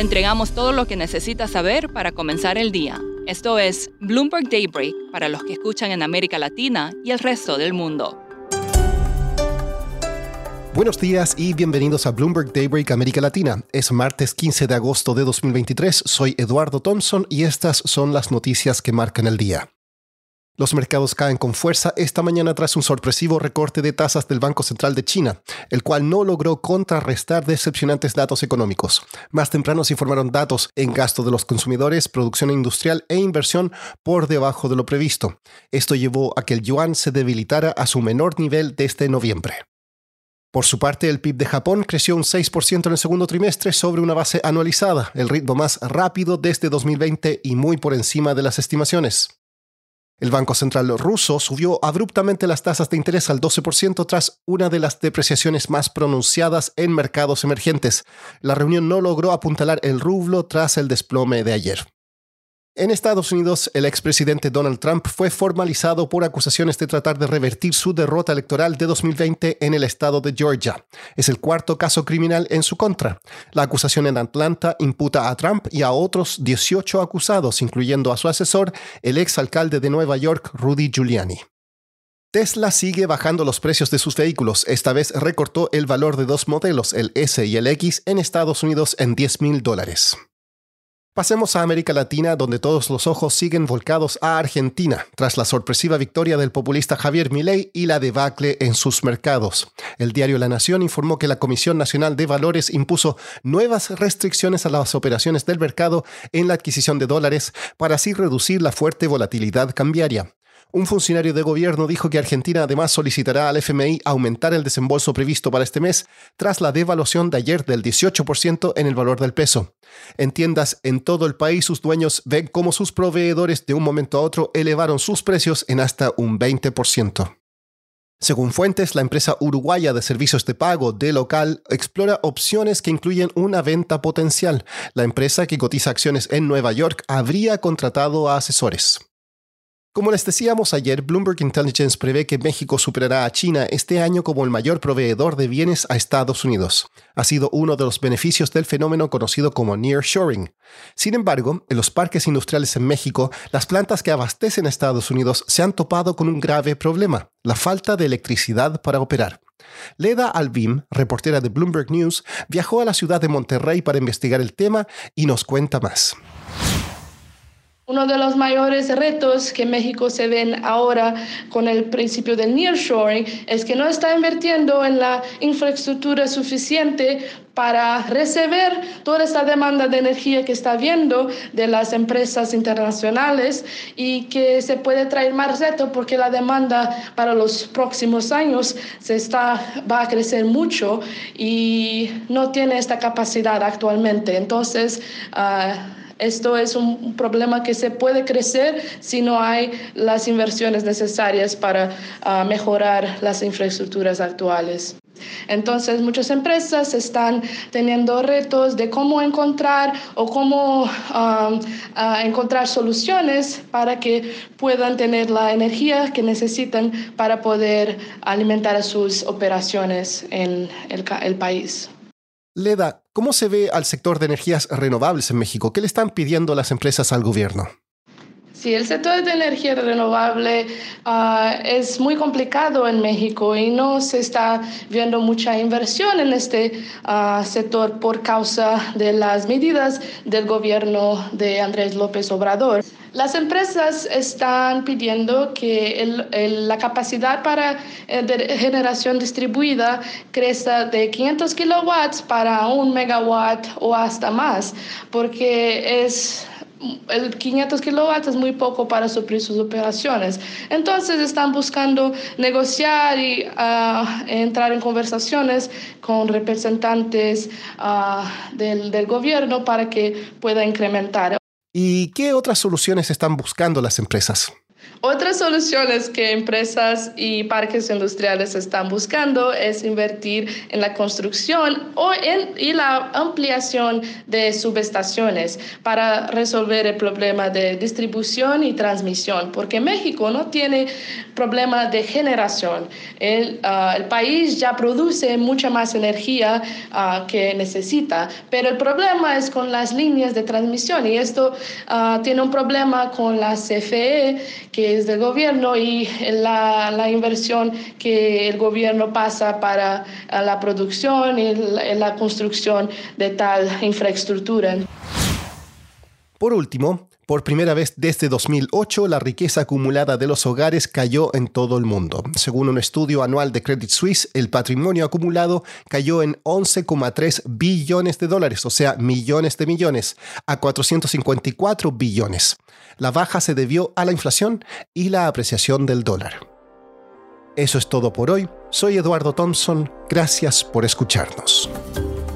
Entregamos todo lo que necesita saber para comenzar el día. Esto es Bloomberg Daybreak para los que escuchan en América Latina y el resto del mundo. Buenos días y bienvenidos a Bloomberg Daybreak América Latina. Es martes 15 de agosto de 2023. Soy Eduardo Thompson y estas son las noticias que marcan el día. Los mercados caen con fuerza esta mañana tras un sorpresivo recorte de tasas del Banco Central de China, el cual no logró contrarrestar decepcionantes datos económicos. Más temprano se informaron datos en gasto de los consumidores, producción industrial e inversión por debajo de lo previsto. Esto llevó a que el yuan se debilitara a su menor nivel desde noviembre. Por su parte, el PIB de Japón creció un 6% en el segundo trimestre sobre una base anualizada, el ritmo más rápido desde 2020 y muy por encima de las estimaciones. El Banco Central ruso subió abruptamente las tasas de interés al 12% tras una de las depreciaciones más pronunciadas en mercados emergentes. La reunión no logró apuntalar el rublo tras el desplome de ayer. En Estados Unidos, el expresidente Donald Trump fue formalizado por acusaciones de tratar de revertir su derrota electoral de 2020 en el estado de Georgia. Es el cuarto caso criminal en su contra. La acusación en Atlanta imputa a Trump y a otros 18 acusados, incluyendo a su asesor, el exalcalde de Nueva York, Rudy Giuliani. Tesla sigue bajando los precios de sus vehículos. Esta vez recortó el valor de dos modelos, el S y el X, en Estados Unidos en 10 mil dólares. Pasemos a América Latina, donde todos los ojos siguen volcados a Argentina, tras la sorpresiva victoria del populista Javier Milei y la debacle en sus mercados. El diario La Nación informó que la Comisión Nacional de Valores impuso nuevas restricciones a las operaciones del mercado en la adquisición de dólares para así reducir la fuerte volatilidad cambiaria. Un funcionario de gobierno dijo que Argentina además solicitará al FMI aumentar el desembolso previsto para este mes tras la devaluación de ayer del 18% en el valor del peso. En tiendas en todo el país, sus dueños ven cómo sus proveedores de un momento a otro elevaron sus precios en hasta un 20%. Según fuentes, la empresa uruguaya de servicios de pago de local explora opciones que incluyen una venta potencial. La empresa que cotiza acciones en Nueva York habría contratado a asesores. Como les decíamos ayer, Bloomberg Intelligence prevé que México superará a China este año como el mayor proveedor de bienes a Estados Unidos. Ha sido uno de los beneficios del fenómeno conocido como nearshoring. Sin embargo, en los parques industriales en México, las plantas que abastecen a Estados Unidos se han topado con un grave problema, la falta de electricidad para operar. Leda Albim, reportera de Bloomberg News, viajó a la ciudad de Monterrey para investigar el tema y nos cuenta más. Uno de los mayores retos que México se ven ahora con el principio del nearshoring es que no está invirtiendo en la infraestructura suficiente para recibir toda esta demanda de energía que está viendo de las empresas internacionales y que se puede traer más reto porque la demanda para los próximos años se está, va a crecer mucho y no tiene esta capacidad actualmente. Entonces, uh, esto es un problema que se puede crecer si no hay las inversiones necesarias para uh, mejorar las infraestructuras actuales. Entonces, muchas empresas están teniendo retos de cómo encontrar o cómo encontrar soluciones para que puedan tener la energía que necesitan para poder alimentar sus operaciones en el país. Leda, ¿cómo se ve al sector de energías renovables en México? ¿Qué le están pidiendo las empresas al gobierno? Sí, el sector de energía renovable uh, es muy complicado en México y no se está viendo mucha inversión en este uh, sector por causa de las medidas del gobierno de Andrés López Obrador. Las empresas están pidiendo que la capacidad para eh, generación distribuida crezca de 500 kilowatts para un megawatt o hasta más, porque es 500 kilowatts es muy poco para suplir sus operaciones. Entonces están buscando negociar y ah, entrar en conversaciones con representantes ah, del gobierno para que pueda incrementar. ¿Y qué otras soluciones están buscando las empresas? Otras soluciones que empresas y parques industriales están buscando es invertir en la construcción o en, y la ampliación de subestaciones para resolver el problema de distribución y transmisión, porque México no tiene problema de generación. El, ah, país ya produce mucha más energía uh, que necesita, pero el problema es con las líneas de transmisión y esto uh, tiene un problema con la CFE que del gobierno y la, la, inversión que el gobierno pasa para la producción y la construcción de tal infraestructura. Por último, por primera vez desde 2008, la riqueza acumulada de los hogares cayó en todo el mundo. Según un estudio anual de Credit Suisse, el patrimonio acumulado cayó en 11,3 billones de dólares, o sea, millones de millones, a 454 billones. La baja se debió a la inflación y la apreciación del dólar. Eso es todo por hoy. Soy Eduardo Thompson. Gracias por escucharnos.